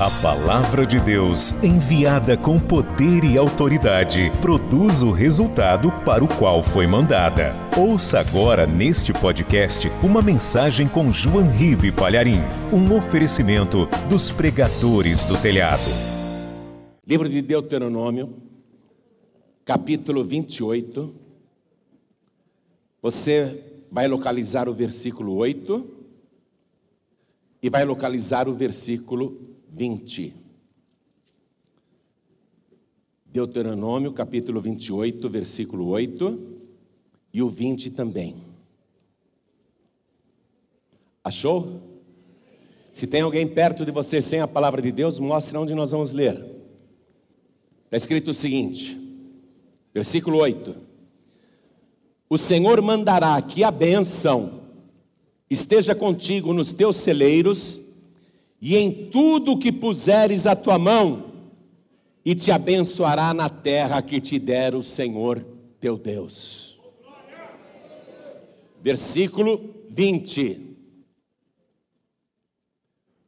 A palavra de Deus, enviada com poder e autoridade, produz o resultado para o qual foi mandada. Ouça agora neste podcast uma mensagem com João Ribe Palharim, um oferecimento dos pregadores do telhado. Livro de Deuteronômio, capítulo 28. Você vai localizar o versículo 8 e vai localizar o versículo 20. Deuteronômio, capítulo 28, versículo 8 e o 20 também. Achou? Se tem alguém perto de você sem a palavra de Deus, mostre onde nós vamos ler. Está escrito o seguinte, versículo 8: O Senhor mandará que a bênção esteja contigo nos teus celeiros e em tudo que puseres a tua mão, e te abençoará na terra que te der o Senhor teu Deus. Versículo 20: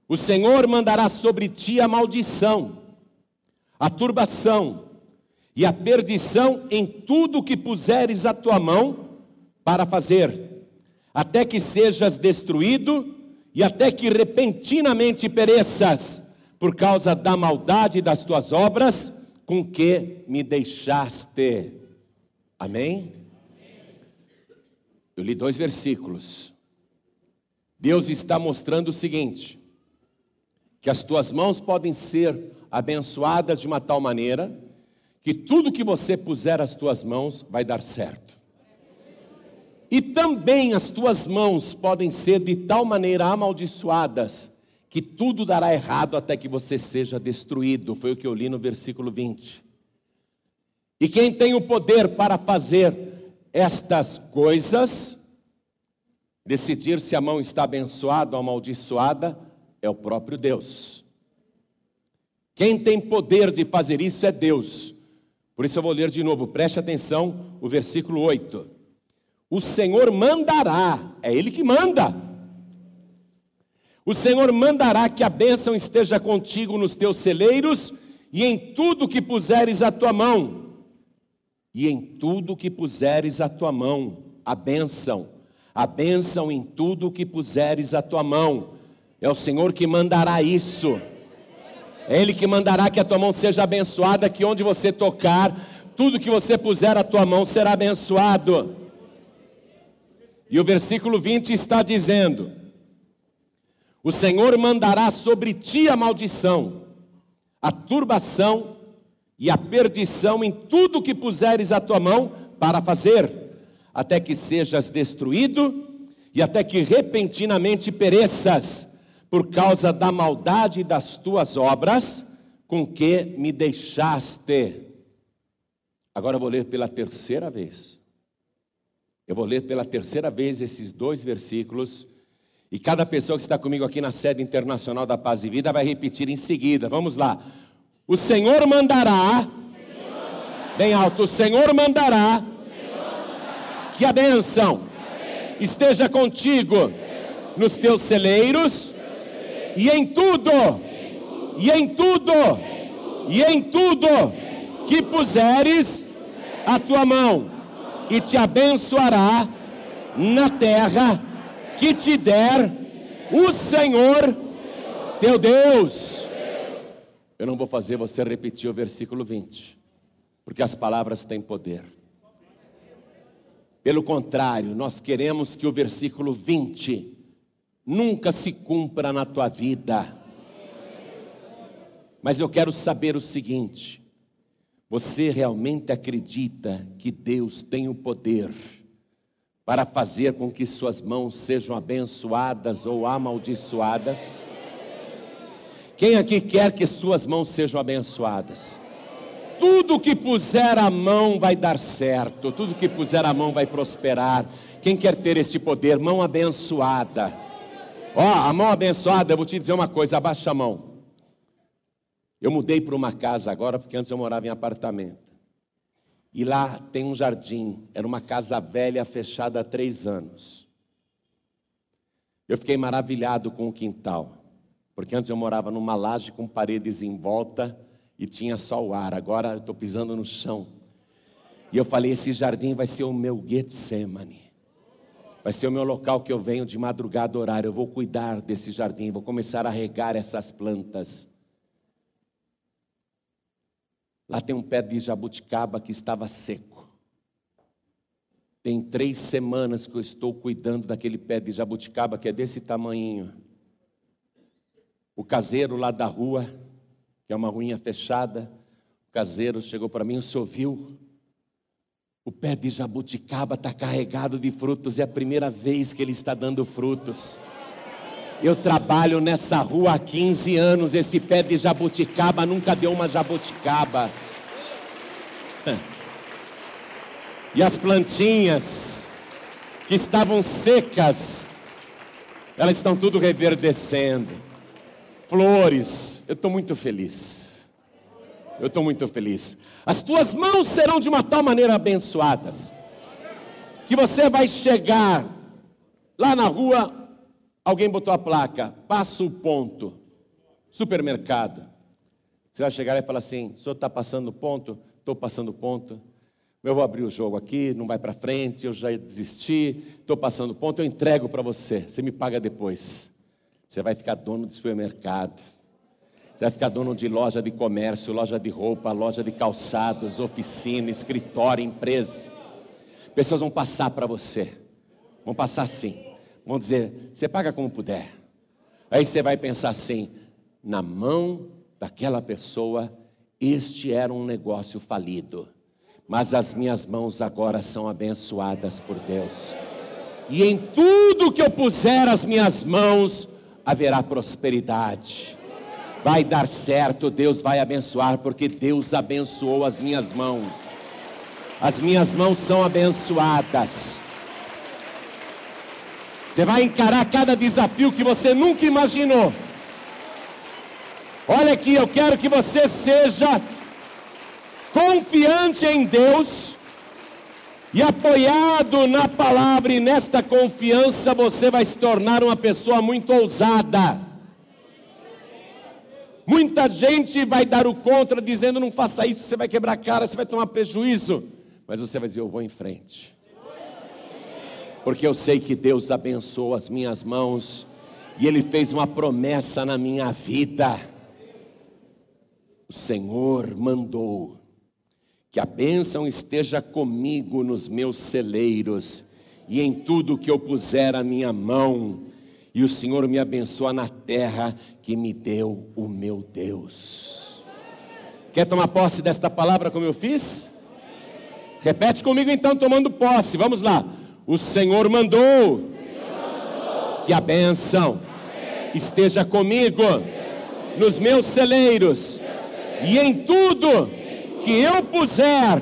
O Senhor mandará sobre ti a maldição, a turbação e a perdição em tudo que puseres a tua mão para fazer, até que sejas destruído e até que repentinamente pereças por causa da maldade das tuas obras com que me deixaste. Amém? Eu li dois versículos. Deus está mostrando o seguinte: que as tuas mãos podem ser abençoadas de uma tal maneira que tudo que você puser as tuas mãos vai dar certo. E também as tuas mãos podem ser de tal maneira amaldiçoadas que tudo dará errado até que você seja destruído. Foi o que eu li no versículo 20. E quem tem o poder para fazer estas coisas, decidir se a mão está abençoada ou amaldiçoada, é o próprio Deus. Quem tem poder de fazer isso é Deus. Por isso eu vou ler de novo, preste atenção, o versículo 8 o Senhor mandará, é Ele que manda. O Senhor mandará que a bênção esteja contigo nos teus celeiros e em tudo que puseres a tua mão. E em tudo que puseres a tua mão, a bênção, a bênção em tudo que puseres a tua mão. É o Senhor que mandará isso. É Ele que mandará que a tua mão seja abençoada, que onde você tocar, tudo que você puser a tua mão será abençoado. E o versículo 20 está dizendo: O Senhor mandará sobre ti a maldição, a turbação e a perdição em tudo que puseres a tua mão para fazer, até que sejas destruído e até que repentinamente pereças por causa da maldade das tuas obras com que me deixaste. Agora eu vou ler pela terceira vez. Eu vou ler pela terceira vez esses dois versículos. E cada pessoa que está comigo aqui na sede internacional da Paz e Vida vai repetir em seguida. Vamos lá. O Senhor mandará, bem alto, o Senhor mandará, que a bênção esteja contigo nos teus celeiros e em tudo, e em tudo, e em tudo que puseres a tua mão e te abençoará na terra que te der o Senhor teu Deus. Eu não vou fazer você repetir o versículo 20, porque as palavras têm poder. Pelo contrário, nós queremos que o versículo 20 nunca se cumpra na tua vida. Mas eu quero saber o seguinte: você realmente acredita que Deus tem o poder para fazer com que suas mãos sejam abençoadas ou amaldiçoadas? Quem aqui quer que suas mãos sejam abençoadas? Tudo que puser a mão vai dar certo, tudo que puser a mão vai prosperar. Quem quer ter este poder? Mão abençoada. Ó, oh, a mão abençoada, eu vou te dizer uma coisa, abaixa a mão. Eu mudei para uma casa agora, porque antes eu morava em apartamento. E lá tem um jardim, era uma casa velha fechada há três anos. Eu fiquei maravilhado com o quintal, Porque antes eu morava numa laje com paredes em volta e tinha só o ar. Agora eu estou pisando no chão. E eu falei: esse jardim vai ser o meu Getsemane. Vai ser o meu local que eu venho de madrugada orar. Eu vou cuidar desse jardim, vou começar a regar essas plantas. Lá tem um pé de jabuticaba que estava seco. Tem três semanas que eu estou cuidando daquele pé de jabuticaba que é desse tamanho. O caseiro lá da rua, que é uma ruinha fechada, o caseiro chegou para mim, o senhor viu? O pé de jabuticaba está carregado de frutos, é a primeira vez que ele está dando frutos. Eu trabalho nessa rua há 15 anos, esse pé de jabuticaba nunca deu uma jabuticaba. E as plantinhas que estavam secas, elas estão tudo reverdecendo. Flores, eu estou muito feliz. Eu estou muito feliz. As tuas mãos serão de uma tal maneira abençoadas, que você vai chegar lá na rua, alguém botou a placa, passa o ponto, supermercado. Você vai chegar e falar assim: o senhor está passando ponto? Estou passando ponto. Eu vou abrir o jogo aqui, não vai para frente, eu já desisti, estou passando ponto, eu entrego para você, você me paga depois. Você vai ficar dono de supermercado. Você vai ficar dono de loja de comércio, loja de roupa, loja de calçados, oficina, escritório, empresa. Pessoas vão passar para você. Vão passar assim. Vão dizer: você paga como puder. Aí você vai pensar assim: na mão daquela pessoa, este era um negócio falido. Mas as minhas mãos agora são abençoadas por Deus. E em tudo que eu puser as minhas mãos, haverá prosperidade vai dar certo, Deus vai abençoar, porque Deus abençoou as minhas mãos. As minhas mãos são abençoadas. Você vai encarar cada desafio que você nunca imaginou. Olha aqui, eu quero que você seja confiante em Deus e apoiado na palavra, e nesta confiança você vai se tornar uma pessoa muito ousada. Muita gente vai dar o contra, dizendo: não faça isso, você vai quebrar a cara, você vai tomar prejuízo. Mas você vai dizer: eu vou em frente. Porque eu sei que Deus abençoou as minhas mãos e Ele fez uma promessa na minha vida. O Senhor mandou que a bênção esteja comigo nos meus celeiros e em tudo que eu puser a minha mão e o Senhor me abençoa na terra que me deu o meu Deus. Quer tomar posse desta palavra como eu fiz? Repete comigo então, tomando posse. Vamos lá. O Senhor mandou que a bênção esteja comigo nos meus celeiros e em tudo que eu puser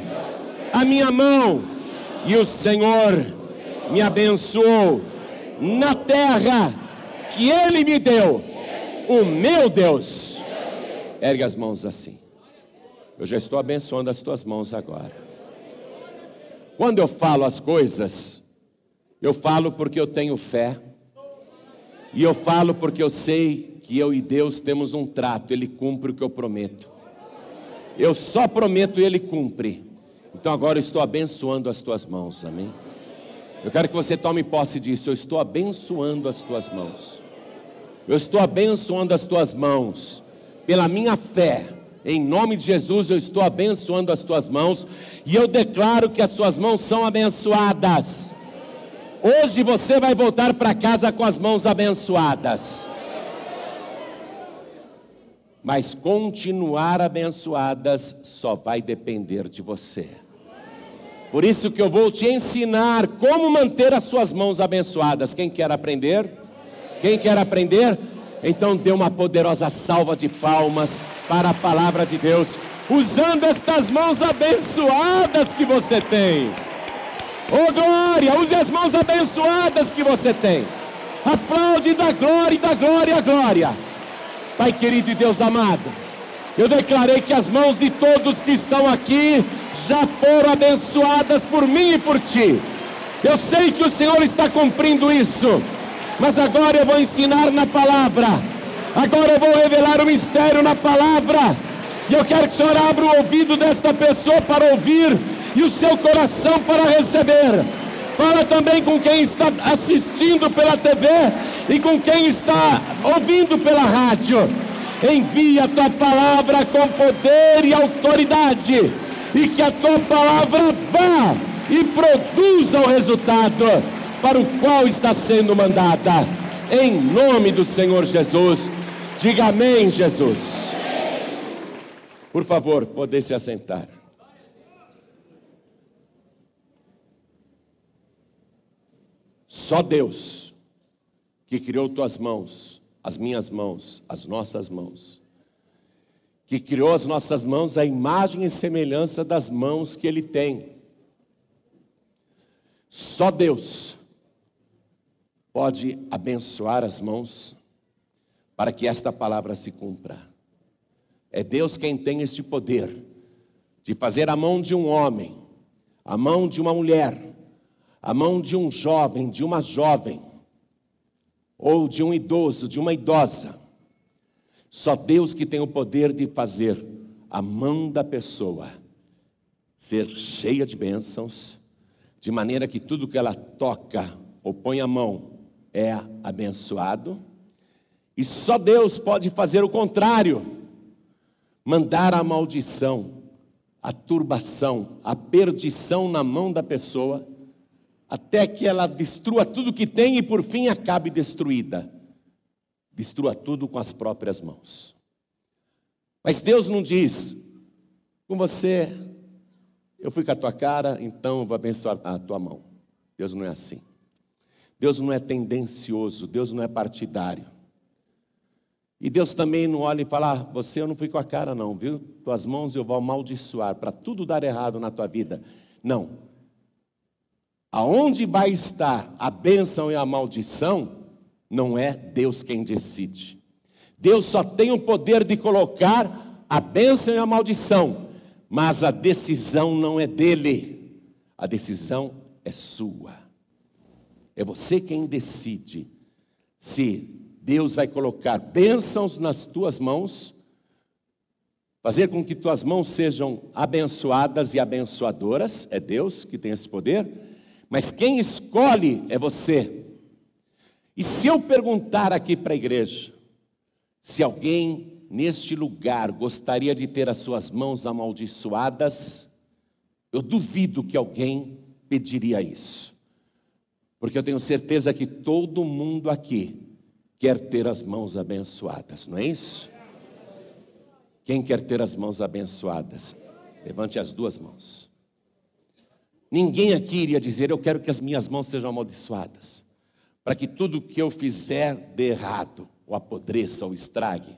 a minha mão, e o Senhor me abençoou na terra que Ele me deu, o meu Deus. Ergue as mãos assim. Eu já estou abençoando as tuas mãos agora. Quando eu falo as coisas, eu falo porque eu tenho fé, e eu falo porque eu sei que eu e Deus temos um trato, Ele cumpre o que eu prometo. Eu só prometo e Ele cumpre. Então agora eu estou abençoando as tuas mãos, amém? Eu quero que você tome posse disso. Eu estou abençoando as tuas mãos. Eu estou abençoando as tuas mãos. Pela minha fé, em nome de Jesus, eu estou abençoando as tuas mãos. E eu declaro que as tuas mãos são abençoadas. Hoje você vai voltar para casa com as mãos abençoadas. Mas continuar abençoadas só vai depender de você. Por isso que eu vou te ensinar como manter as suas mãos abençoadas. Quem quer aprender? Quem quer aprender? Então dê uma poderosa salva de palmas para a palavra de Deus, usando estas mãos abençoadas que você tem. Oh glória, use as mãos abençoadas que você tem. Aplaude da glória da glória glória. Pai querido e Deus amado, eu declarei que as mãos de todos que estão aqui já foram abençoadas por mim e por ti. Eu sei que o Senhor está cumprindo isso, mas agora eu vou ensinar na palavra Agora eu vou revelar o mistério na palavra. E eu quero que o Senhor abra o ouvido desta pessoa para ouvir e o seu coração para receber. Fala também com quem está assistindo pela TV e com quem está ouvindo pela rádio. Envia a tua palavra com poder e autoridade, e que a tua palavra vá e produza o resultado para o qual está sendo mandada. Em nome do Senhor Jesus, diga amém, Jesus. Por favor, poder se assentar. Só Deus que criou tuas mãos, as minhas mãos, as nossas mãos, que criou as nossas mãos a imagem e semelhança das mãos que Ele tem. Só Deus pode abençoar as mãos para que esta palavra se cumpra. É Deus quem tem este poder de fazer a mão de um homem, a mão de uma mulher, a mão de um jovem, de uma jovem, ou de um idoso, de uma idosa. Só Deus que tem o poder de fazer a mão da pessoa ser cheia de bênçãos, de maneira que tudo que ela toca ou põe a mão é abençoado. E só Deus pode fazer o contrário mandar a maldição, a turbação, a perdição na mão da pessoa, até que ela destrua tudo que tem e por fim acabe destruída. Destrua tudo com as próprias mãos. Mas Deus não diz, com você, eu fui com a tua cara, então eu vou abençoar a tua mão. Deus não é assim. Deus não é tendencioso, Deus não é partidário. E Deus também não olha e fala: ah, Você eu não fui com a cara, não, viu? Tuas mãos eu vou amaldiçoar para tudo dar errado na tua vida. Não. Aonde vai estar a bênção e a maldição, não é Deus quem decide. Deus só tem o poder de colocar a bênção e a maldição, mas a decisão não é dele, a decisão é sua. É você quem decide se Deus vai colocar bênçãos nas tuas mãos, fazer com que tuas mãos sejam abençoadas e abençoadoras, é Deus que tem esse poder, mas quem escolhe é você. E se eu perguntar aqui para a igreja, se alguém neste lugar gostaria de ter as suas mãos amaldiçoadas, eu duvido que alguém pediria isso, porque eu tenho certeza que todo mundo aqui quer ter as mãos abençoadas, não é isso? Quem quer ter as mãos abençoadas? Levante as duas mãos. Ninguém aqui iria dizer: Eu quero que as minhas mãos sejam amaldiçoadas, para que tudo que eu fizer dê errado, ou apodreça, ou estrague,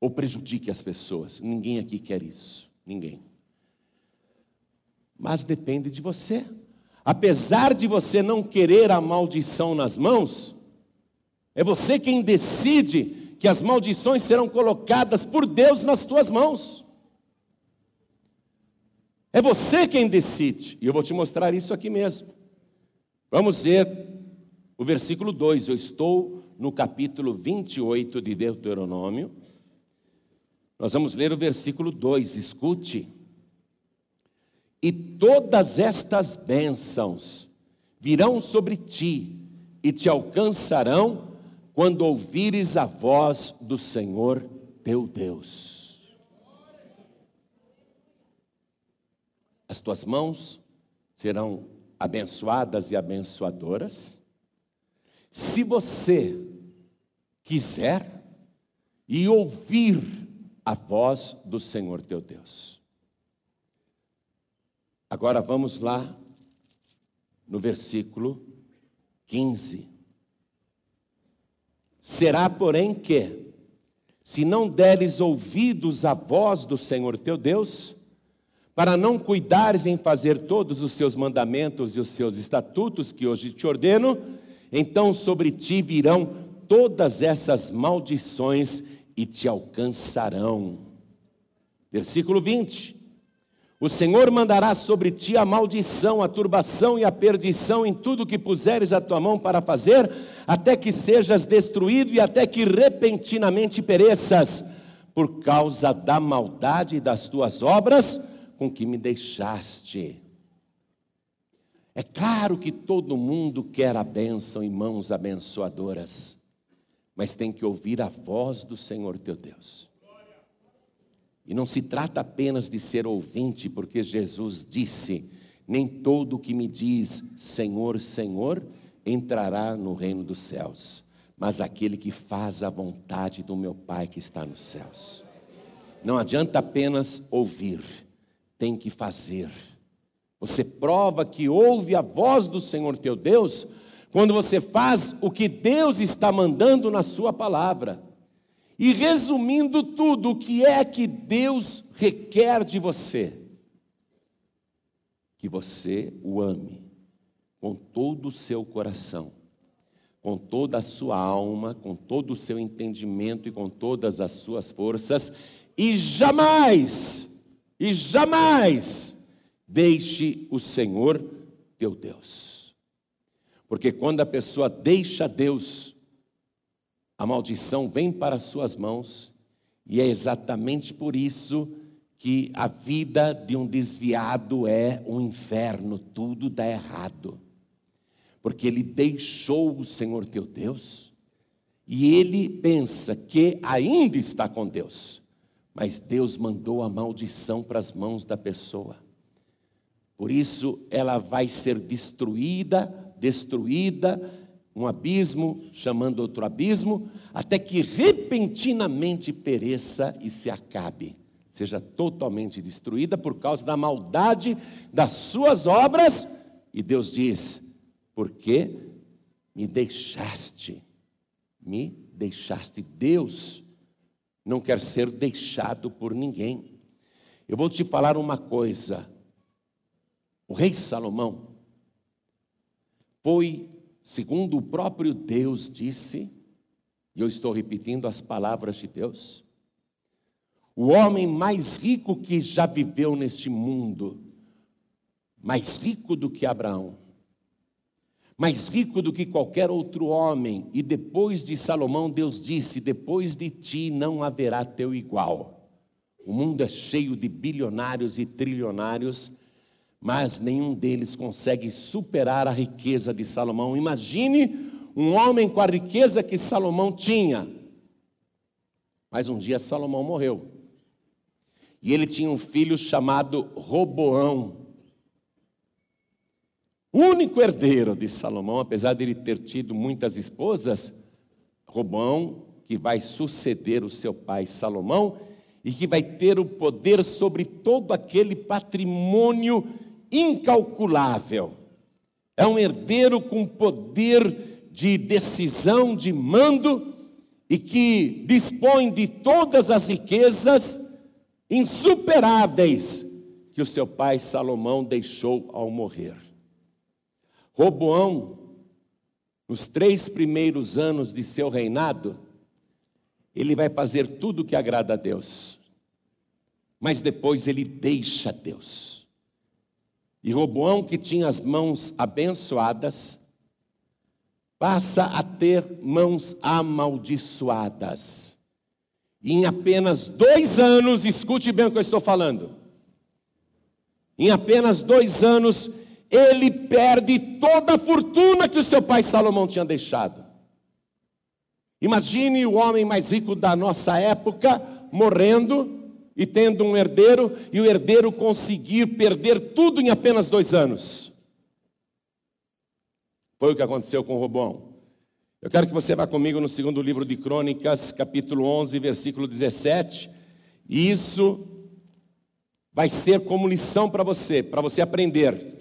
ou prejudique as pessoas. Ninguém aqui quer isso. Ninguém. Mas depende de você. Apesar de você não querer a maldição nas mãos, é você quem decide que as maldições serão colocadas por Deus nas tuas mãos. É você quem decide. E eu vou te mostrar isso aqui mesmo. Vamos ver o versículo 2. Eu estou no capítulo 28 de Deuteronômio. Nós vamos ler o versículo 2. Escute. E todas estas bênçãos virão sobre ti e te alcançarão quando ouvires a voz do Senhor teu Deus. As tuas mãos serão abençoadas e abençoadoras, se você quiser e ouvir a voz do Senhor teu Deus. Agora vamos lá no versículo 15. Será, porém, que, se não deres ouvidos à voz do Senhor teu Deus, para não cuidares em fazer todos os seus mandamentos e os seus estatutos que hoje te ordeno, então sobre ti virão todas essas maldições e te alcançarão. Versículo 20: O Senhor mandará sobre ti a maldição, a turbação e a perdição em tudo que puseres a tua mão para fazer, até que sejas destruído e até que repentinamente pereças, por causa da maldade das tuas obras com que me deixaste. É claro que todo mundo quer a bênção em mãos abençoadoras, mas tem que ouvir a voz do Senhor teu Deus. E não se trata apenas de ser ouvinte, porque Jesus disse: Nem todo que me diz Senhor, Senhor entrará no reino dos céus, mas aquele que faz a vontade do meu Pai que está nos céus. Não adianta apenas ouvir, tem que fazer. Você prova que ouve a voz do Senhor teu Deus quando você faz o que Deus está mandando na Sua palavra. E resumindo tudo, o que é que Deus requer de você? Que você o ame com todo o seu coração, com toda a sua alma, com todo o seu entendimento e com todas as suas forças, e jamais, e jamais deixe o Senhor teu Deus. Porque quando a pessoa deixa Deus, a maldição vem para as suas mãos, e é exatamente por isso que a vida de um desviado é um inferno, tudo dá errado. Porque ele deixou o Senhor teu Deus, e ele pensa que ainda está com Deus, mas Deus mandou a maldição para as mãos da pessoa. Por isso ela vai ser destruída, destruída, um abismo chamando outro abismo, até que repentinamente pereça e se acabe, seja totalmente destruída por causa da maldade das suas obras. E Deus diz: porque me deixaste, me deixaste. Deus não quer ser deixado por ninguém. Eu vou te falar uma coisa. O rei Salomão foi segundo o próprio Deus disse, e eu estou repetindo as palavras de Deus, o homem mais rico que já viveu neste mundo, mais rico do que Abraão, mais rico do que qualquer outro homem, e depois de Salomão, Deus disse: Depois de ti não haverá teu igual. O mundo é cheio de bilionários e trilionários, mas nenhum deles consegue superar a riqueza de Salomão. Imagine um homem com a riqueza que Salomão tinha. Mas um dia Salomão morreu. E ele tinha um filho chamado Roboão. Único herdeiro de Salomão, apesar de ele ter tido muitas esposas, Roboão, que vai suceder o seu pai Salomão e que vai ter o poder sobre todo aquele patrimônio incalculável. É um herdeiro com poder de decisão, de mando, e que dispõe de todas as riquezas insuperáveis que o seu pai Salomão deixou ao morrer. Roboão, nos três primeiros anos de seu reinado, ele vai fazer tudo o que agrada a Deus, mas depois ele deixa Deus. E Roboão, que tinha as mãos abençoadas, passa a ter mãos amaldiçoadas. E em apenas dois anos, escute bem o que eu estou falando. Em apenas dois anos, ele perde toda a fortuna que o seu pai Salomão tinha deixado. Imagine o homem mais rico da nossa época morrendo e tendo um herdeiro, e o herdeiro conseguir perder tudo em apenas dois anos. Foi o que aconteceu com Robão. Eu quero que você vá comigo no segundo livro de Crônicas, capítulo 11, versículo 17. E isso vai ser como lição para você, para você aprender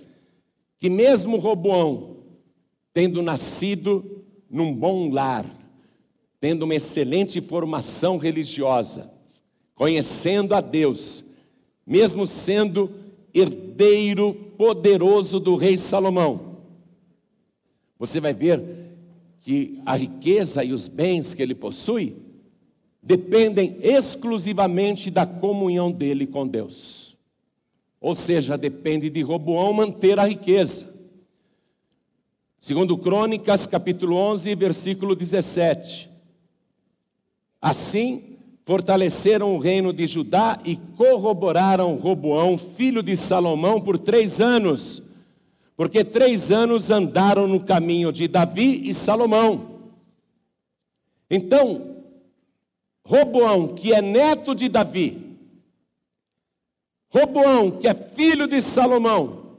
que mesmo Roboão, tendo nascido num bom lar, tendo uma excelente formação religiosa, conhecendo a Deus, mesmo sendo herdeiro poderoso do rei Salomão. Você vai ver que a riqueza e os bens que ele possui dependem exclusivamente da comunhão dele com Deus. Ou seja, depende de Roboão manter a riqueza. Segundo Crônicas, capítulo 11, versículo 17. Assim, fortaleceram o reino de Judá e corroboraram Roboão, filho de Salomão, por três anos, porque três anos andaram no caminho de Davi e Salomão. Então, Roboão, que é neto de Davi, Roboão, que é filho de Salomão,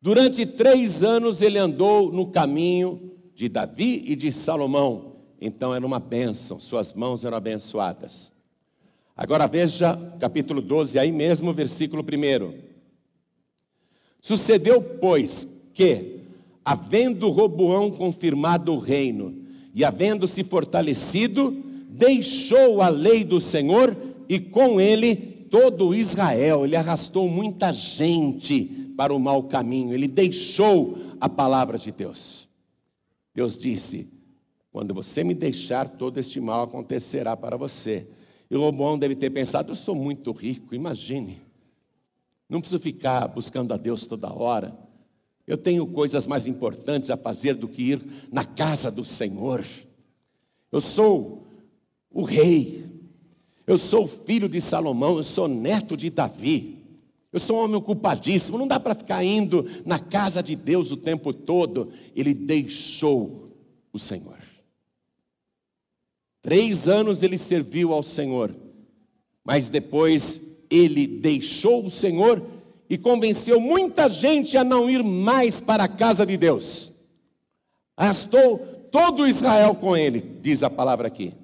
durante três anos ele andou no caminho de Davi e de Salomão. Então era uma bênção, suas mãos eram abençoadas. Agora veja capítulo 12, aí mesmo, versículo 1. Sucedeu, pois, que, havendo Roboão confirmado o reino e havendo se fortalecido, deixou a lei do Senhor e com ele todo Israel. Ele arrastou muita gente para o mau caminho, ele deixou a palavra de Deus. Deus disse: Quando você me deixar, todo este mal acontecerá para você. E Roboão deve ter pensado: Eu sou muito rico, imagine. Não preciso ficar buscando a Deus toda hora. Eu tenho coisas mais importantes a fazer do que ir na casa do Senhor. Eu sou o rei. Eu sou filho de Salomão, eu sou neto de Davi. Eu sou um homem ocupadíssimo, não dá para ficar indo na casa de Deus o tempo todo. Ele deixou o Senhor. Três anos ele serviu ao Senhor, mas depois ele deixou o Senhor e convenceu muita gente a não ir mais para a casa de Deus. Arrastou todo Israel com ele, diz a palavra aqui.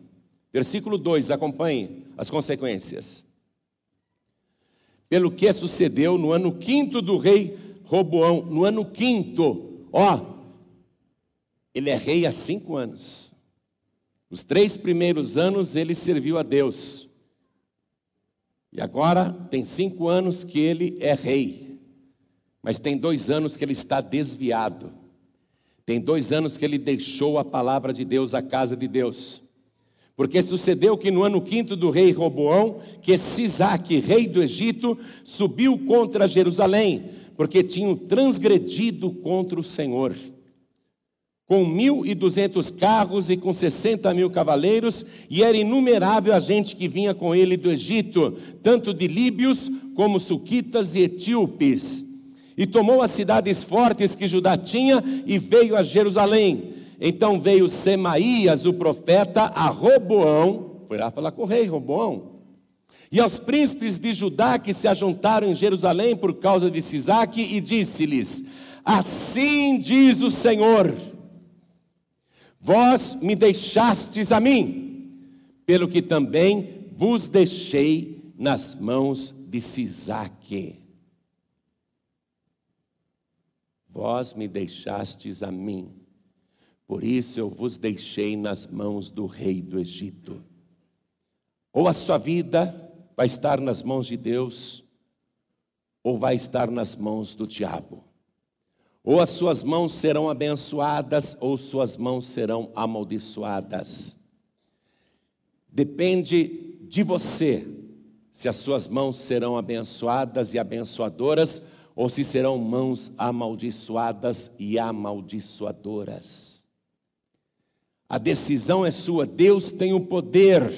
Versículo 2, acompanhe as consequências. Pelo que sucedeu no ano quinto do rei Roboão, no ano quinto, ó, ele é rei há cinco anos. Os três primeiros anos ele serviu a Deus. E agora tem cinco anos que ele é rei. Mas tem dois anos que ele está desviado. Tem dois anos que ele deixou a palavra de Deus, a casa de Deus. Porque sucedeu que no ano quinto do rei Roboão, que Sisaque, rei do Egito, subiu contra Jerusalém, porque tinham transgredido contra o Senhor. Com mil e duzentos carros e com sessenta mil cavaleiros, e era inumerável a gente que vinha com ele do Egito, tanto de líbios como suquitas e etíopes. E tomou as cidades fortes que Judá tinha e veio a Jerusalém então veio Semaías, o profeta, a Roboão, foi lá falar com o rei Roboão, e aos príncipes de Judá que se ajuntaram em Jerusalém por causa de Sisaque, e disse-lhes: Assim diz o Senhor, vós me deixastes a mim, pelo que também vos deixei nas mãos de Sisaque. Vós me deixastes a mim por isso eu vos deixei nas mãos do rei do Egito. Ou a sua vida vai estar nas mãos de Deus, ou vai estar nas mãos do diabo. Ou as suas mãos serão abençoadas, ou suas mãos serão amaldiçoadas. Depende de você se as suas mãos serão abençoadas e abençoadoras, ou se serão mãos amaldiçoadas e amaldiçoadoras. A decisão é sua. Deus tem o poder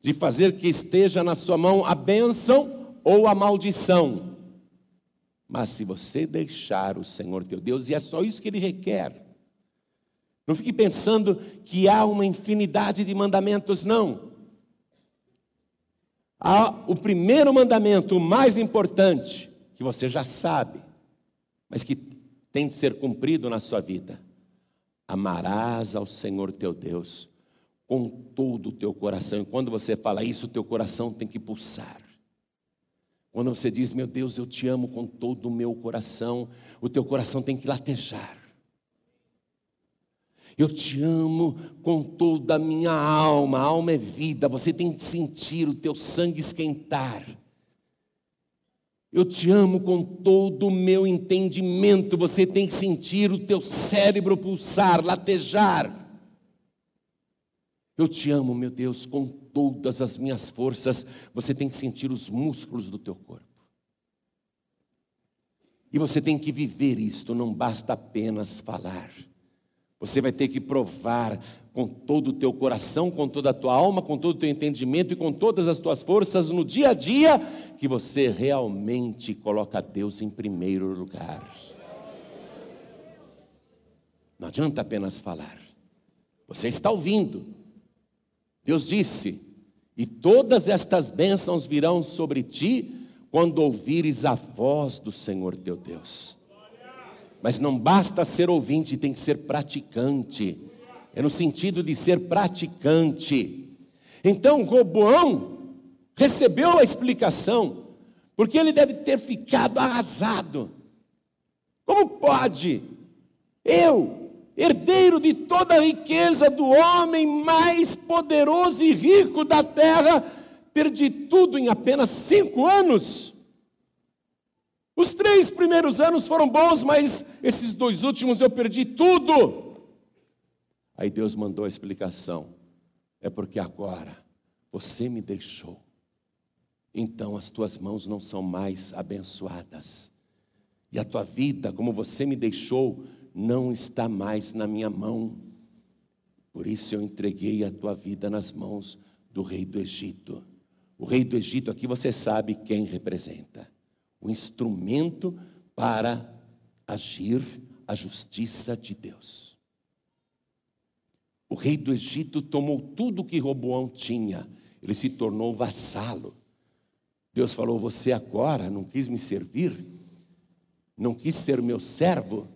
de fazer que esteja na sua mão a bênção ou a maldição. Mas se você deixar o Senhor teu Deus, e é só isso que ele requer. Não fique pensando que há uma infinidade de mandamentos, não. Há o primeiro mandamento, o mais importante, que você já sabe, mas que tem de ser cumprido na sua vida. Amarás ao Senhor teu Deus com todo o teu coração. E quando você fala isso, o teu coração tem que pulsar. Quando você diz, meu Deus, eu te amo com todo o meu coração, o teu coração tem que latejar. Eu te amo com toda a minha alma, a alma é vida, você tem que sentir o teu sangue esquentar. Eu te amo com todo o meu entendimento. Você tem que sentir o teu cérebro pulsar, latejar. Eu te amo, meu Deus, com todas as minhas forças. Você tem que sentir os músculos do teu corpo. E você tem que viver isto, não basta apenas falar. Você vai ter que provar com todo o teu coração, com toda a tua alma, com todo o teu entendimento e com todas as tuas forças no dia a dia que você realmente coloca Deus em primeiro lugar. Não adianta apenas falar. Você está ouvindo. Deus disse: "E todas estas bênçãos virão sobre ti quando ouvires a voz do Senhor teu Deus." Mas não basta ser ouvinte, tem que ser praticante. É no sentido de ser praticante. Então, Roboão recebeu a explicação, porque ele deve ter ficado arrasado. Como pode eu, herdeiro de toda a riqueza do homem mais poderoso e rico da terra, perdi tudo em apenas cinco anos? Os três primeiros anos foram bons, mas esses dois últimos eu perdi tudo. Aí Deus mandou a explicação: é porque agora você me deixou, então as tuas mãos não são mais abençoadas, e a tua vida, como você me deixou, não está mais na minha mão. Por isso eu entreguei a tua vida nas mãos do rei do Egito. O rei do Egito aqui você sabe quem representa o instrumento para agir a justiça de Deus. O rei do Egito tomou tudo que Roboão tinha, ele se tornou vassalo. Deus falou: Você agora não quis me servir, não quis ser meu servo,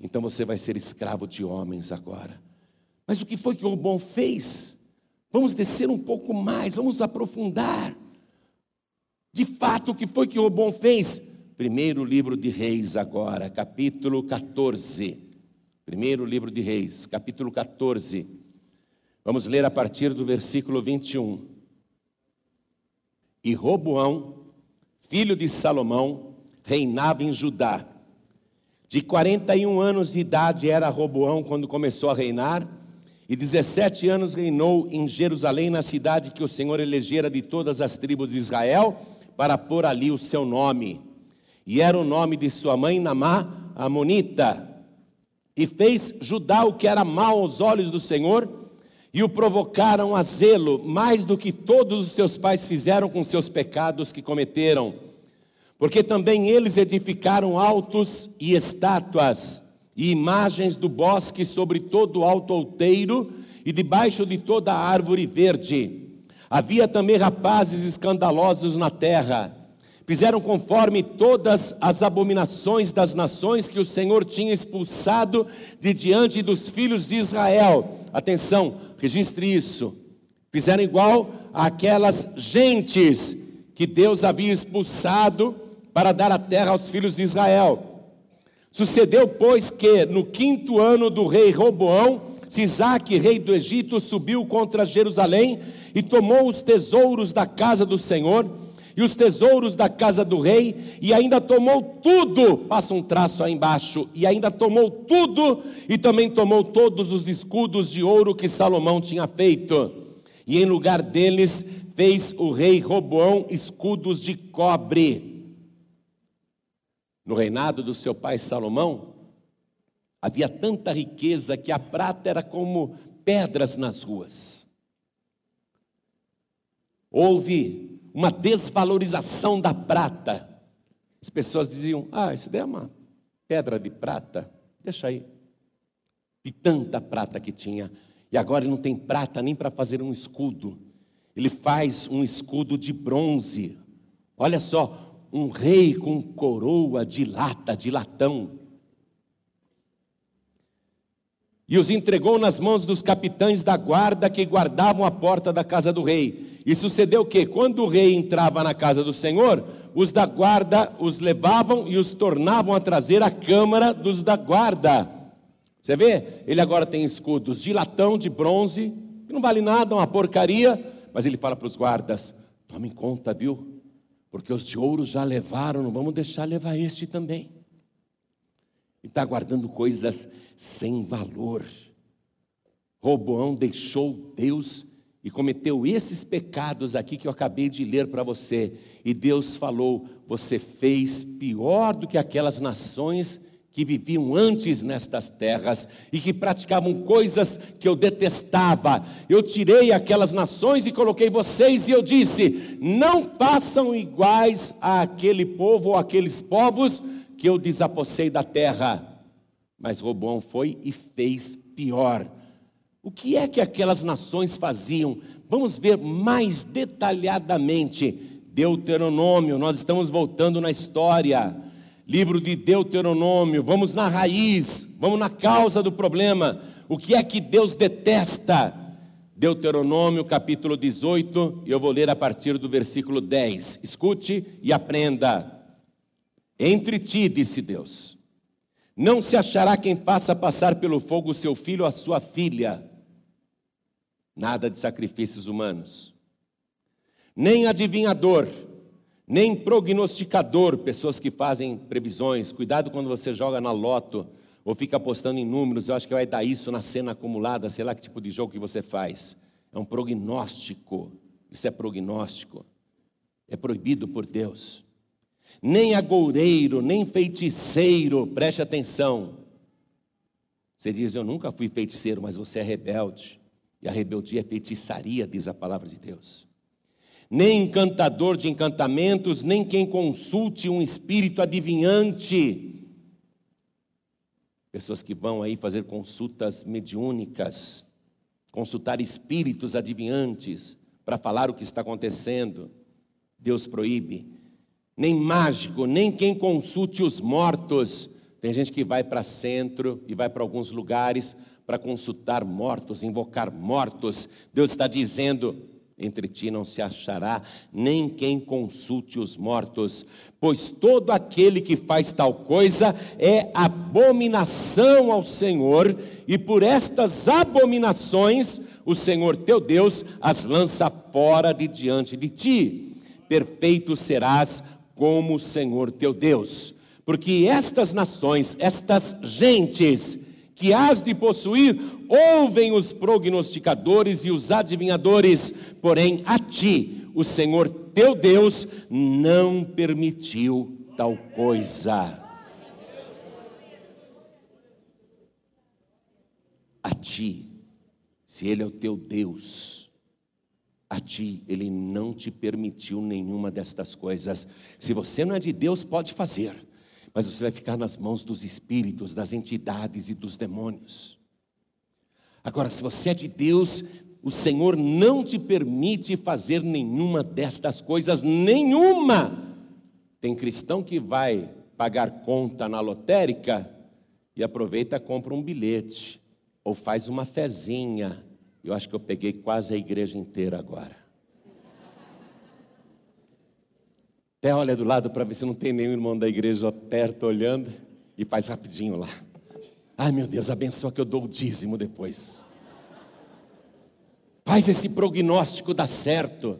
então você vai ser escravo de homens agora. Mas o que foi que Roboão fez? Vamos descer um pouco mais, vamos aprofundar. De fato, o que foi que Robão fez? Primeiro livro de Reis, agora, capítulo 14. Primeiro livro de Reis, capítulo 14. Vamos ler a partir do versículo 21. E Roboão, filho de Salomão, reinava em Judá. De 41 anos de idade era Roboão quando começou a reinar, e 17 anos reinou em Jerusalém, na cidade que o Senhor elegera de todas as tribos de Israel para pôr ali o seu nome. E era o nome de sua mãe Namá, Amonita. E fez Judá o que era mal aos olhos do Senhor, e o provocaram a zelo, mais do que todos os seus pais fizeram com seus pecados que cometeram. Porque também eles edificaram altos e estátuas, e imagens do bosque sobre todo o alto outeiro, e debaixo de toda a árvore verde Havia também rapazes escandalosos na terra. Fizeram conforme todas as abominações das nações que o Senhor tinha expulsado de diante dos filhos de Israel. Atenção, registre isso. Fizeram igual àquelas gentes que Deus havia expulsado para dar a terra aos filhos de Israel. Sucedeu, pois, que no quinto ano do rei Roboão, Sisaque, rei do Egito, subiu contra Jerusalém e tomou os tesouros da casa do Senhor e os tesouros da casa do rei, e ainda tomou tudo, passa um traço aí embaixo, e ainda tomou tudo, e também tomou todos os escudos de ouro que Salomão tinha feito, e em lugar deles fez o rei Roboão escudos de cobre. No reinado do seu pai Salomão, havia tanta riqueza que a prata era como pedras nas ruas houve uma desvalorização da prata. As pessoas diziam: Ah, isso daí é uma pedra de prata, deixa aí. De tanta prata que tinha. E agora ele não tem prata nem para fazer um escudo. Ele faz um escudo de bronze. Olha só, um rei com coroa de lata, de latão. E os entregou nas mãos dos capitães da guarda que guardavam a porta da casa do rei. E sucedeu que, quando o rei entrava na casa do Senhor, os da guarda os levavam e os tornavam a trazer à câmara dos da guarda. Você vê? Ele agora tem escudos de latão, de bronze, que não vale nada, uma porcaria, mas ele fala para os guardas: tomem conta, viu? Porque os de ouro já levaram, não vamos deixar levar este também. E está guardando coisas sem valor. Roboão deixou Deus e cometeu esses pecados aqui que eu acabei de ler para você, e Deus falou: você fez pior do que aquelas nações que viviam antes nestas terras e que praticavam coisas que eu detestava. Eu tirei aquelas nações e coloquei vocês, e eu disse: não façam iguais àquele povo ou aqueles povos eu desapossei da terra. Mas Robão foi e fez pior. O que é que aquelas nações faziam? Vamos ver mais detalhadamente. Deuteronômio, nós estamos voltando na história livro de Deuteronômio, vamos na raiz, vamos na causa do problema. O que é que Deus detesta? Deuteronômio capítulo 18, eu vou ler a partir do versículo 10. Escute e aprenda. Entre ti, disse Deus, não se achará quem faça passar pelo fogo o seu filho ou a sua filha. Nada de sacrifícios humanos. Nem adivinhador, nem prognosticador, pessoas que fazem previsões. Cuidado quando você joga na loto ou fica apostando em números, eu acho que vai dar isso na cena acumulada, sei lá que tipo de jogo que você faz. É um prognóstico. Isso é prognóstico. É proibido por Deus. Nem agoureiro, nem feiticeiro, preste atenção. Você diz, eu nunca fui feiticeiro, mas você é rebelde. E a rebeldia é feitiçaria, diz a palavra de Deus nem encantador de encantamentos, nem quem consulte um espírito adivinhante. Pessoas que vão aí fazer consultas mediúnicas, consultar espíritos adivinhantes para falar o que está acontecendo. Deus proíbe. Nem mágico, nem quem consulte os mortos. Tem gente que vai para centro e vai para alguns lugares para consultar mortos, invocar mortos. Deus está dizendo: entre ti não se achará nem quem consulte os mortos, pois todo aquele que faz tal coisa é abominação ao Senhor, e por estas abominações o Senhor teu Deus as lança fora de diante de ti. Perfeito serás como o Senhor teu Deus, porque estas nações, estas gentes que has de possuir, ouvem os prognosticadores e os adivinhadores, porém a ti, o Senhor teu Deus, não permitiu tal coisa. A ti, se Ele é o teu Deus, a ti Ele não te permitiu nenhuma destas coisas. Se você não é de Deus, pode fazer, mas você vai ficar nas mãos dos espíritos, das entidades e dos demônios. Agora, se você é de Deus, o Senhor não te permite fazer nenhuma destas coisas, nenhuma. Tem cristão que vai pagar conta na lotérica e aproveita compra um bilhete, ou faz uma fezinha. Eu acho que eu peguei quase a igreja inteira agora. Até olha do lado para ver se não tem nenhum irmão da igreja perto olhando e faz rapidinho lá. Ai meu Deus, abençoa que eu dou o dízimo depois. Faz esse prognóstico dar certo.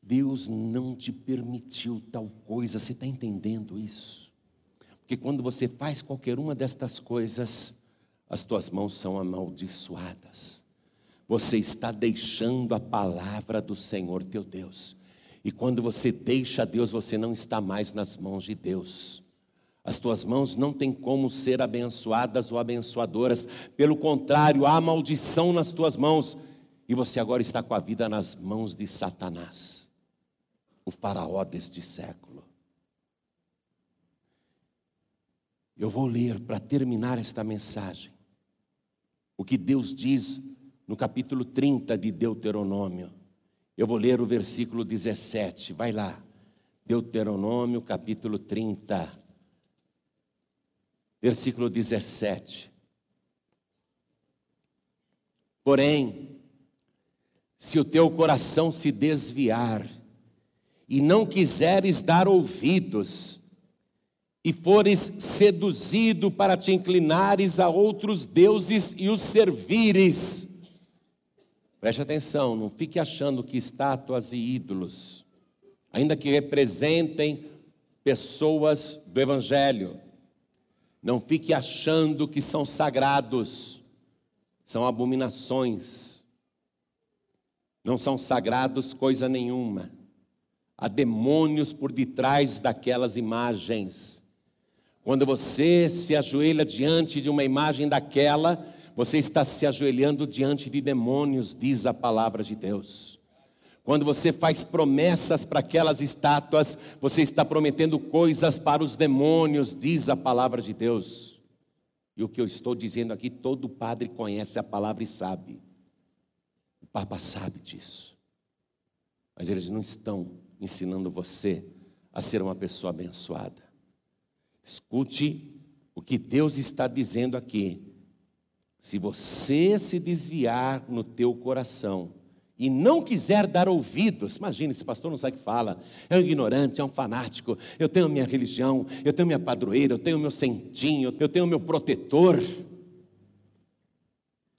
Deus não te permitiu tal coisa, você está entendendo isso? Porque quando você faz qualquer uma destas coisas, as tuas mãos são amaldiçoadas. Você está deixando a palavra do Senhor teu Deus. E quando você deixa Deus, você não está mais nas mãos de Deus. As tuas mãos não têm como ser abençoadas ou abençoadoras, pelo contrário, há maldição nas tuas mãos, e você agora está com a vida nas mãos de Satanás, o faraó deste século. Eu vou ler para terminar esta mensagem o que Deus diz no capítulo 30 de Deuteronômio. Eu vou ler o versículo 17, vai lá. Deuteronômio, capítulo 30, versículo 17. Porém, se o teu coração se desviar e não quiseres dar ouvidos, e fores seduzido para te inclinares a outros deuses e os servires, Preste atenção, não fique achando que estátuas e ídolos, ainda que representem pessoas do Evangelho, não fique achando que são sagrados. são abominações, não são sagrados coisa nenhuma. Há demônios por detrás daquelas imagens. Quando você se ajoelha diante de uma imagem daquela, você está se ajoelhando diante de demônios, diz a palavra de Deus. Quando você faz promessas para aquelas estátuas, você está prometendo coisas para os demônios, diz a palavra de Deus. E o que eu estou dizendo aqui, todo padre conhece a palavra e sabe. O Papa sabe disso. Mas eles não estão ensinando você a ser uma pessoa abençoada. Escute o que Deus está dizendo aqui. Se você se desviar no teu coração e não quiser dar ouvidos, imagine, esse pastor não sabe o que fala, é um ignorante, é um fanático, eu tenho a minha religião, eu tenho minha padroeira, eu tenho o meu centinho, eu tenho o meu protetor.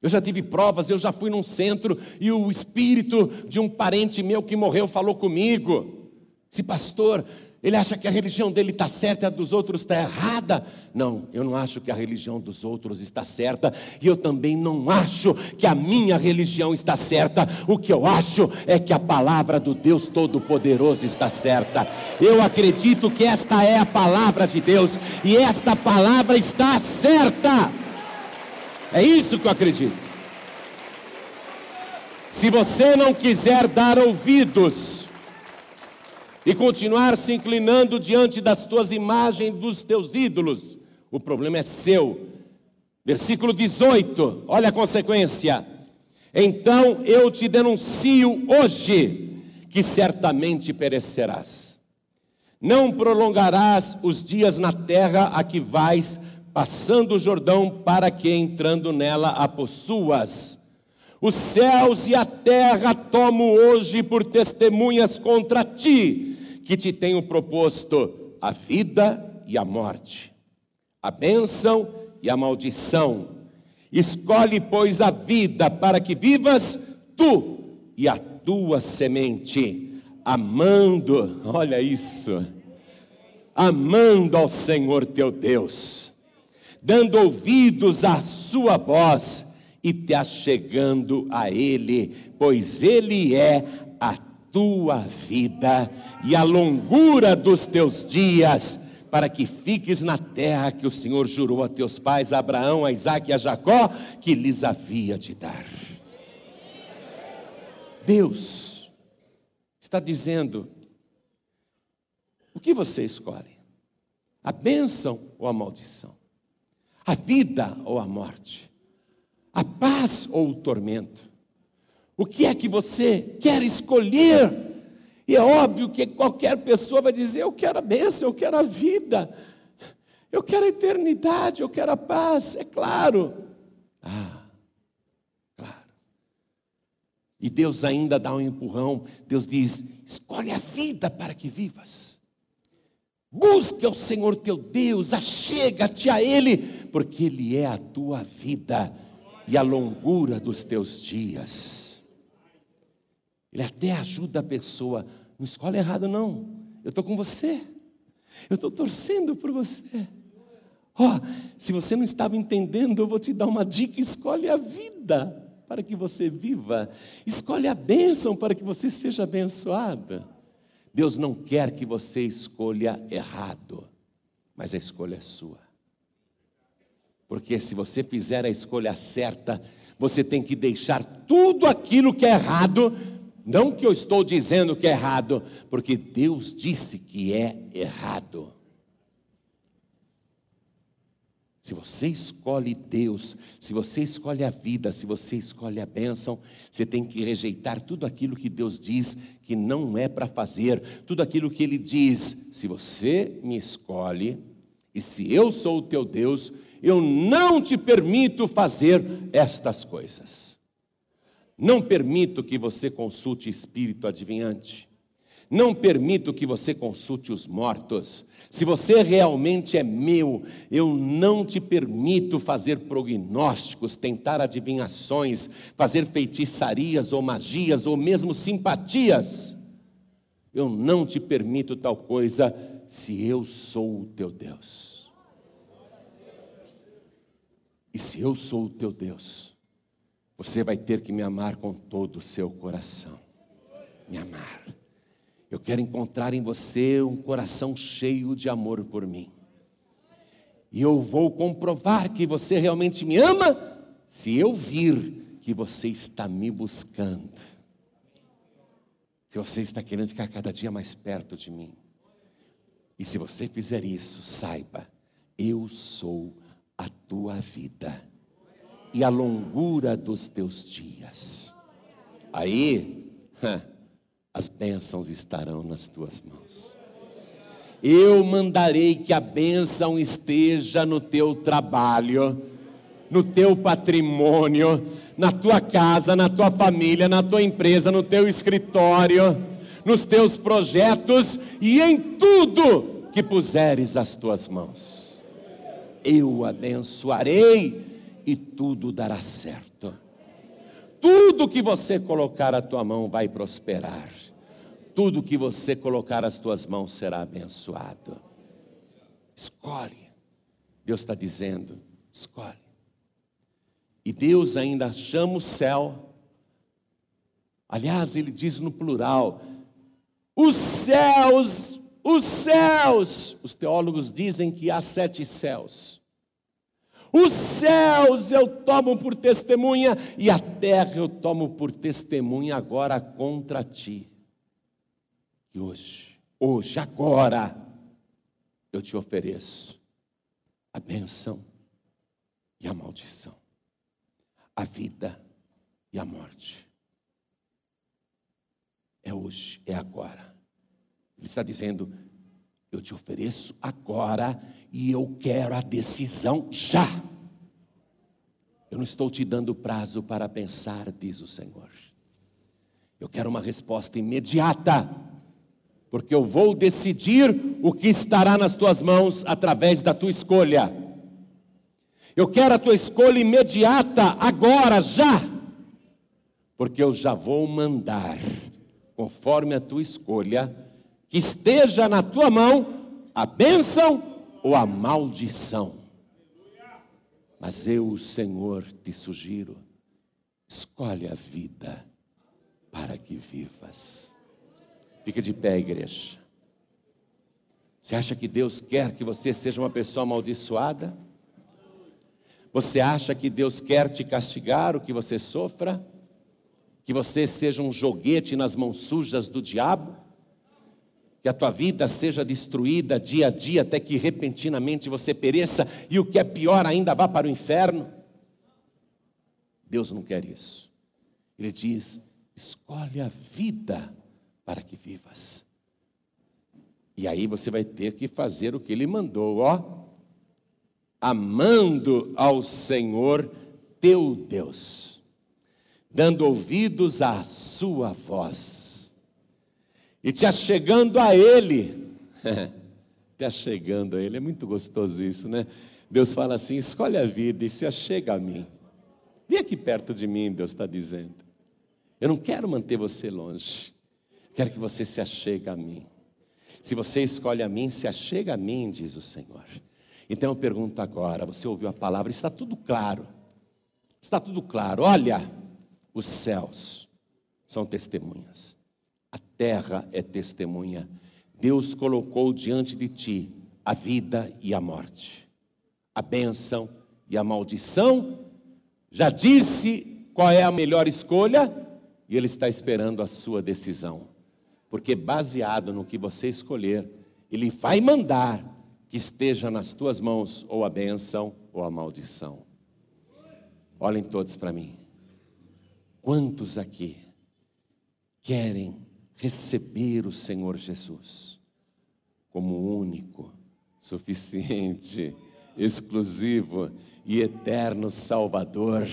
Eu já tive provas, eu já fui num centro e o espírito de um parente meu que morreu falou comigo. Se pastor, ele acha que a religião dele está certa e a dos outros está errada. Não, eu não acho que a religião dos outros está certa. E eu também não acho que a minha religião está certa. O que eu acho é que a palavra do Deus Todo-Poderoso está certa. Eu acredito que esta é a palavra de Deus. E esta palavra está certa. É isso que eu acredito. Se você não quiser dar ouvidos, e continuar se inclinando diante das tuas imagens, dos teus ídolos, o problema é seu. Versículo 18, olha a consequência. Então eu te denuncio hoje que certamente perecerás. Não prolongarás os dias na terra a que vais, passando o Jordão, para que entrando nela a possuas. Os céus e a terra tomo hoje por testemunhas contra ti, que te tenho proposto a vida e a morte, a bênção e a maldição. Escolhe, pois, a vida para que vivas tu e a tua semente, amando, olha isso, amando ao Senhor teu Deus, dando ouvidos à sua voz e te achegando a Ele, pois Ele é a tua vida e a longura dos teus dias, para que fiques na terra que o Senhor jurou a teus pais, a Abraão, a Isaac e a Jacó, que lhes havia de dar. Deus está dizendo: o que você escolhe? A bênção ou a maldição? A vida ou a morte? A paz ou o tormento? O que é que você quer escolher? E é óbvio que qualquer pessoa vai dizer: Eu quero a bênção, eu quero a vida, eu quero a eternidade, eu quero a paz. É claro. Ah, claro. E Deus ainda dá um empurrão. Deus diz: Escolhe a vida para que vivas. Busca o Senhor teu Deus, achega-te a Ele, porque Ele é a tua vida e a longura dos teus dias. Ele até ajuda a pessoa. Não escolhe errado, não. Eu estou com você. Eu estou torcendo por você. Ó, oh, se você não estava entendendo, eu vou te dar uma dica: escolhe a vida para que você viva. Escolhe a bênção para que você seja abençoada. Deus não quer que você escolha errado, mas a escolha é sua. Porque se você fizer a escolha certa, você tem que deixar tudo aquilo que é errado não que eu estou dizendo que é errado, porque Deus disse que é errado. Se você escolhe Deus, se você escolhe a vida, se você escolhe a bênção, você tem que rejeitar tudo aquilo que Deus diz que não é para fazer, tudo aquilo que Ele diz. Se você me escolhe, e se eu sou o teu Deus, eu não te permito fazer estas coisas. Não permito que você consulte espírito adivinhante. Não permito que você consulte os mortos. Se você realmente é meu, eu não te permito fazer prognósticos, tentar adivinhações, fazer feitiçarias ou magias ou mesmo simpatias. Eu não te permito tal coisa se eu sou o teu Deus. E se eu sou o teu Deus, Você vai ter que me amar com todo o seu coração. Me amar. Eu quero encontrar em você um coração cheio de amor por mim. E eu vou comprovar que você realmente me ama se eu vir que você está me buscando. Se você está querendo ficar cada dia mais perto de mim. E se você fizer isso, saiba, eu sou a tua vida e a longura dos teus dias. Aí, as bênçãos estarão nas tuas mãos. Eu mandarei que a bênção esteja no teu trabalho, no teu patrimônio, na tua casa, na tua família, na tua empresa, no teu escritório, nos teus projetos e em tudo que puseres as tuas mãos. Eu abençoarei e tudo dará certo. Tudo que você colocar a tua mão vai prosperar. Tudo que você colocar as tuas mãos será abençoado. Escolhe. Deus está dizendo: escolhe. E Deus ainda chama o céu. Aliás, ele diz no plural: os céus, os céus. Os teólogos dizem que há sete céus. Os céus eu tomo por testemunha e a terra eu tomo por testemunha agora contra ti. E hoje, hoje, agora, eu te ofereço a benção e a maldição, a vida e a morte. É hoje, é agora. Ele está dizendo: eu te ofereço agora e eu quero a decisão já. Eu não estou te dando prazo para pensar, diz o Senhor. Eu quero uma resposta imediata, porque eu vou decidir o que estará nas tuas mãos através da tua escolha. Eu quero a tua escolha imediata, agora, já, porque eu já vou mandar, conforme a tua escolha, que esteja na tua mão a bênção ou a maldição. Mas eu, Senhor, te sugiro, escolhe a vida para que vivas. Fica de pé, igreja. Você acha que Deus quer que você seja uma pessoa amaldiçoada? Você acha que Deus quer te castigar, o que você sofra? Que você seja um joguete nas mãos sujas do diabo? Que a tua vida seja destruída dia a dia até que repentinamente você pereça e o que é pior ainda vá para o inferno. Deus não quer isso. Ele diz: escolhe a vida para que vivas. E aí você vai ter que fazer o que ele mandou, ó. Amando ao Senhor teu Deus, dando ouvidos à sua voz e te achegando a Ele. te achegando a Ele, é muito gostoso isso, né? Deus fala assim: escolhe a vida e se achega a mim. Vem aqui perto de mim, Deus está dizendo. Eu não quero manter você longe, quero que você se achegue a mim. Se você escolhe a mim, se achega a mim, diz o Senhor. Então eu pergunto agora: você ouviu a palavra? Está tudo claro. Está tudo claro. Olha, os céus são testemunhas a terra é testemunha. Deus colocou diante de ti a vida e a morte, a bênção e a maldição. Já disse qual é a melhor escolha e Ele está esperando a sua decisão, porque baseado no que você escolher, Ele vai mandar que esteja nas tuas mãos ou a bênção ou a maldição. Olhem todos para mim. Quantos aqui querem receber o Senhor Jesus como único, suficiente, exclusivo e eterno Salvador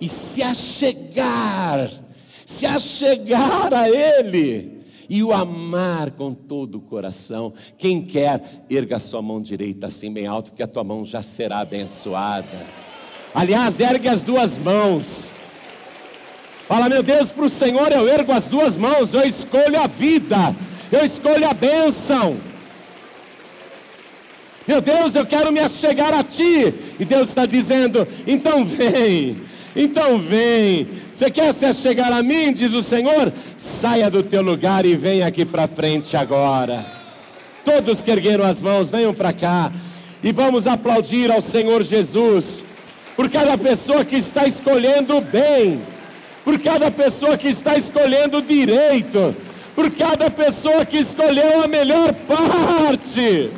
e se achegar, se achegar a Ele e o amar com todo o coração. Quem quer, erga sua mão direita assim bem alto, que a tua mão já será abençoada. Aliás, ergue as duas mãos. Fala, meu Deus, para o Senhor eu ergo as duas mãos, eu escolho a vida, eu escolho a bênção. Meu Deus, eu quero me achegar a Ti. E Deus está dizendo: então vem, Então vem. Você quer se chegar a mim, diz o Senhor? Saia do teu lugar e venha aqui para frente agora. Todos que ergueram as mãos, venham para cá. E vamos aplaudir ao Senhor Jesus por cada pessoa que está escolhendo bem, por cada pessoa que está escolhendo direito, por cada pessoa que escolheu a melhor parte.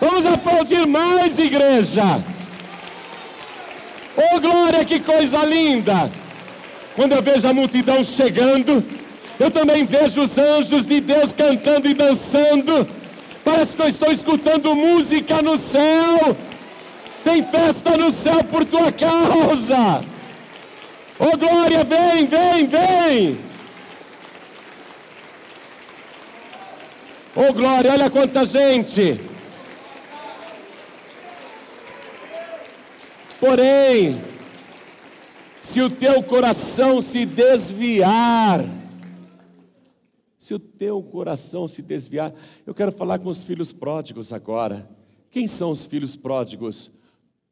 Vamos aplaudir mais, igreja. Oh, glória, que coisa linda! Quando eu vejo a multidão chegando, eu também vejo os anjos de Deus cantando e dançando. Parece que eu estou escutando música no céu. Tem festa no céu por tua causa. Oh, glória, vem, vem, vem. Oh, glória, olha quanta gente. Porém, se o teu coração se desviar, se o teu coração se desviar, eu quero falar com os filhos pródigos agora. Quem são os filhos pródigos?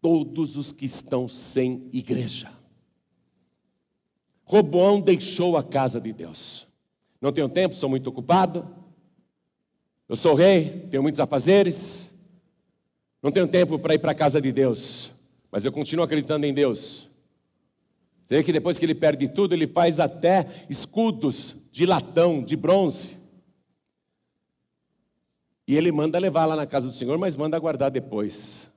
Todos os que estão sem igreja. Roboão deixou a casa de Deus. Não tenho tempo, sou muito ocupado. Eu sou rei, tenho muitos afazeres. Não tenho tempo para ir para a casa de Deus mas eu continuo acreditando em Deus. Você vê que depois que ele perde tudo, ele faz até escudos de latão, de bronze. E ele manda levar lá na casa do Senhor, mas manda guardar depois.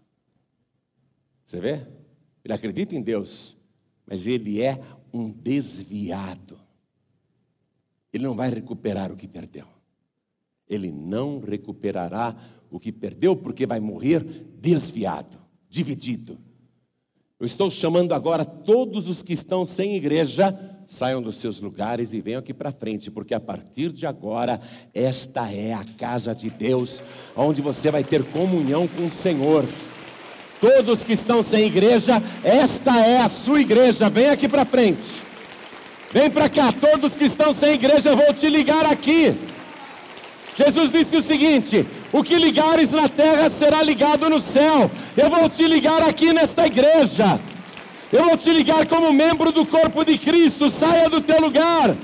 Você vê? Ele acredita em Deus, mas ele é um desviado. Ele não vai recuperar o que perdeu. Ele não recuperará o que perdeu, porque vai morrer desviado, dividido. Eu estou chamando agora todos os que estão sem igreja, saiam dos seus lugares e venham aqui para frente, porque a partir de agora, esta é a casa de Deus, onde você vai ter comunhão com o Senhor. Todos que estão sem igreja, esta é a sua igreja, vem aqui para frente. Vem para cá, todos que estão sem igreja, vou te ligar aqui. Jesus disse o seguinte: o que ligares na terra será ligado no céu. Eu vou te ligar aqui nesta igreja. Eu vou te ligar como membro do corpo de Cristo. Saia do teu lugar.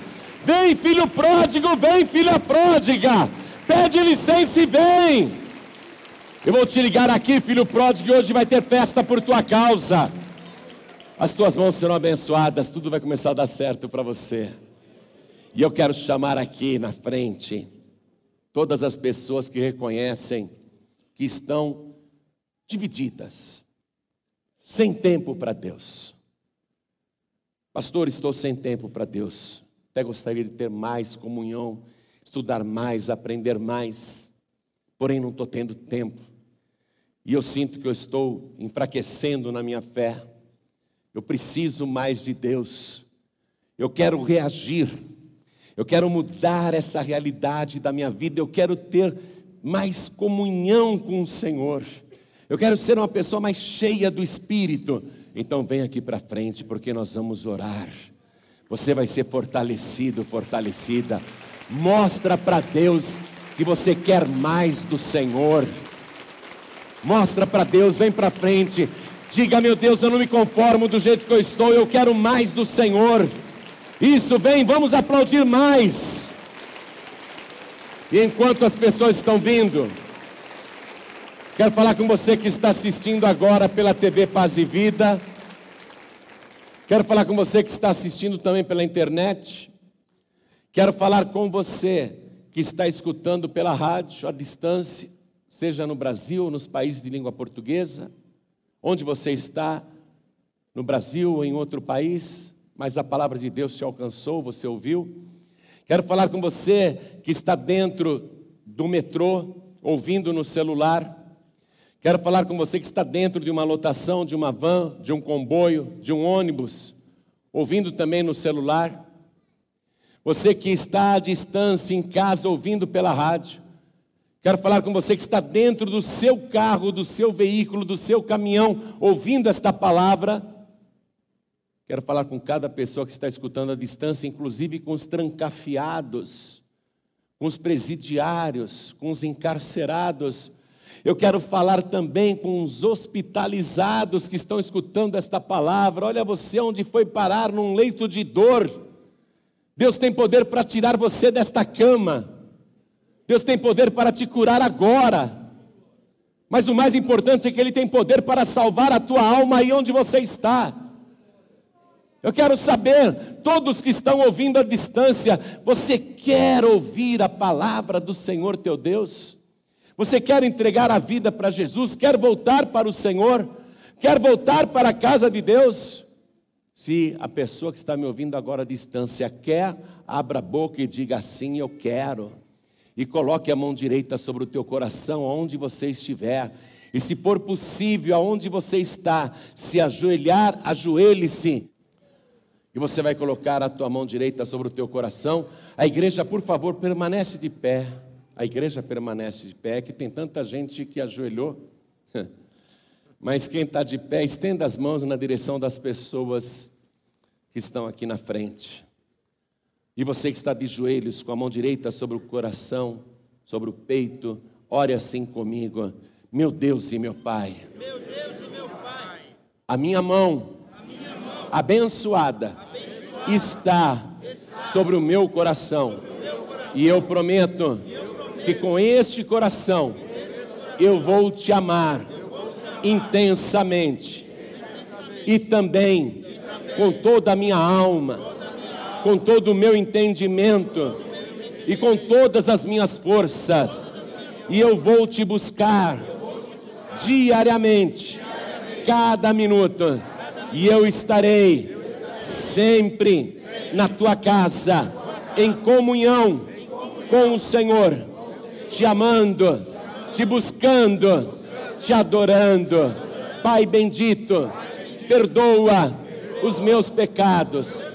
Vem, filho pródigo, vem, filha pródiga. Pede licença e vem. Eu vou te ligar aqui, filho pródigo, e hoje vai ter festa por tua causa. As tuas mãos serão abençoadas, tudo vai começar a dar certo para você. E eu quero chamar aqui na frente todas as pessoas que reconhecem que estão divididas, sem tempo para Deus. Pastor, estou sem tempo para Deus. Até gostaria de ter mais comunhão, estudar mais, aprender mais, porém não estou tendo tempo. E eu sinto que eu estou enfraquecendo na minha fé. Eu preciso mais de Deus. Eu quero reagir eu quero mudar essa realidade da minha vida, eu quero ter mais comunhão com o Senhor. Eu quero ser uma pessoa mais cheia do Espírito. Então vem aqui para frente, porque nós vamos orar. Você vai ser fortalecido, fortalecida. Mostra para Deus que você quer mais do Senhor. Mostra para Deus, vem para frente. Diga, meu Deus, eu não me conformo do jeito que eu estou, eu quero mais do Senhor. Isso, vem, vamos aplaudir mais. E enquanto as pessoas estão vindo, quero falar com você que está assistindo agora pela TV Paz e Vida. Quero falar com você que está assistindo também pela internet. Quero falar com você que está escutando pela rádio à distância, seja no Brasil nos países de língua portuguesa, onde você está, no Brasil ou em outro país mas a palavra de Deus te alcançou, você ouviu. Quero falar com você que está dentro do metrô, ouvindo no celular. Quero falar com você que está dentro de uma lotação, de uma van, de um comboio, de um ônibus, ouvindo também no celular. Você que está à distância em casa, ouvindo pela rádio. Quero falar com você que está dentro do seu carro, do seu veículo, do seu caminhão, ouvindo esta palavra. Quero falar com cada pessoa que está escutando à distância, inclusive com os trancafiados, com os presidiários, com os encarcerados. Eu quero falar também com os hospitalizados que estão escutando esta palavra. Olha você onde foi parar num leito de dor. Deus tem poder para tirar você desta cama. Deus tem poder para te curar agora. Mas o mais importante é que Ele tem poder para salvar a tua alma aí onde você está. Eu quero saber, todos que estão ouvindo à distância, você quer ouvir a palavra do Senhor teu Deus? Você quer entregar a vida para Jesus? Quer voltar para o Senhor? Quer voltar para a casa de Deus? Se a pessoa que está me ouvindo agora à distância quer, abra a boca e diga assim: Eu quero. E coloque a mão direita sobre o teu coração, onde você estiver. E se for possível, aonde você está, se ajoelhar, ajoelhe-se. E você vai colocar a tua mão direita sobre o teu coração. A igreja, por favor, permanece de pé. A igreja permanece de pé, que tem tanta gente que ajoelhou. Mas quem está de pé, estenda as mãos na direção das pessoas que estão aqui na frente. E você que está de joelhos, com a mão direita sobre o coração, sobre o peito, ore assim comigo. Meu Deus e meu Pai. Meu Deus e meu Pai. A minha mão, a minha mão abençoada, abençoada está, está sobre o meu coração. O meu coração. E eu prometo que com este coração eu vou te amar intensamente e também com toda a minha alma, com todo o meu entendimento e com todas as minhas forças, e eu vou te buscar diariamente, cada minuto, e eu estarei sempre na tua casa, em comunhão com o Senhor te amando, te buscando, te adorando. Pai bendito, perdoa os meus pecados,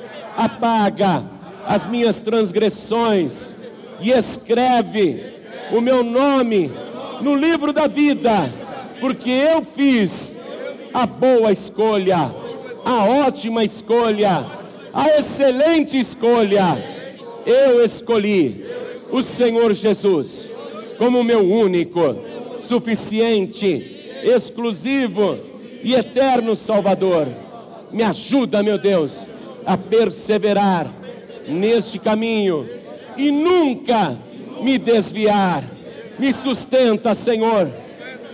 apaga as minhas transgressões e escreve o meu nome no livro da vida, porque eu fiz a boa escolha, a ótima escolha, a excelente escolha. Eu escolhi o Senhor Jesus como meu único, suficiente, exclusivo e eterno Salvador. Me ajuda, meu Deus, a perseverar neste caminho e nunca me desviar. Me sustenta, Senhor,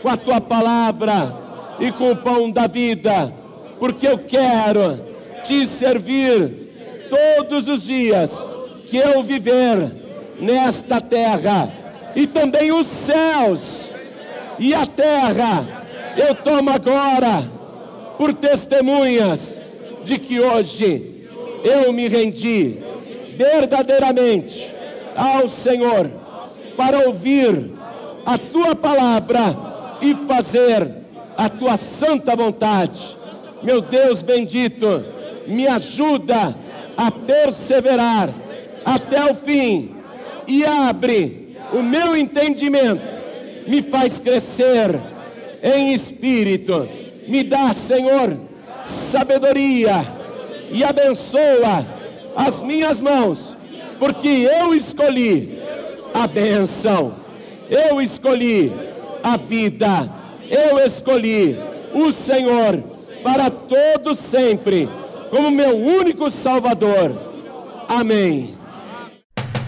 com a tua palavra e com o pão da vida, porque eu quero te servir todos os dias que eu viver nesta terra e também os céus e a terra. Eu tomo agora por testemunhas de que hoje eu me rendi verdadeiramente ao Senhor para ouvir a tua palavra e fazer a tua santa vontade. Meu Deus bendito, me ajuda a perseverar até o fim e abre o meu entendimento me faz crescer em espírito. Me dá, Senhor, sabedoria e abençoa as minhas mãos, porque eu escolhi a benção, eu escolhi a vida, eu escolhi o Senhor para todos sempre, como meu único Salvador. Amém.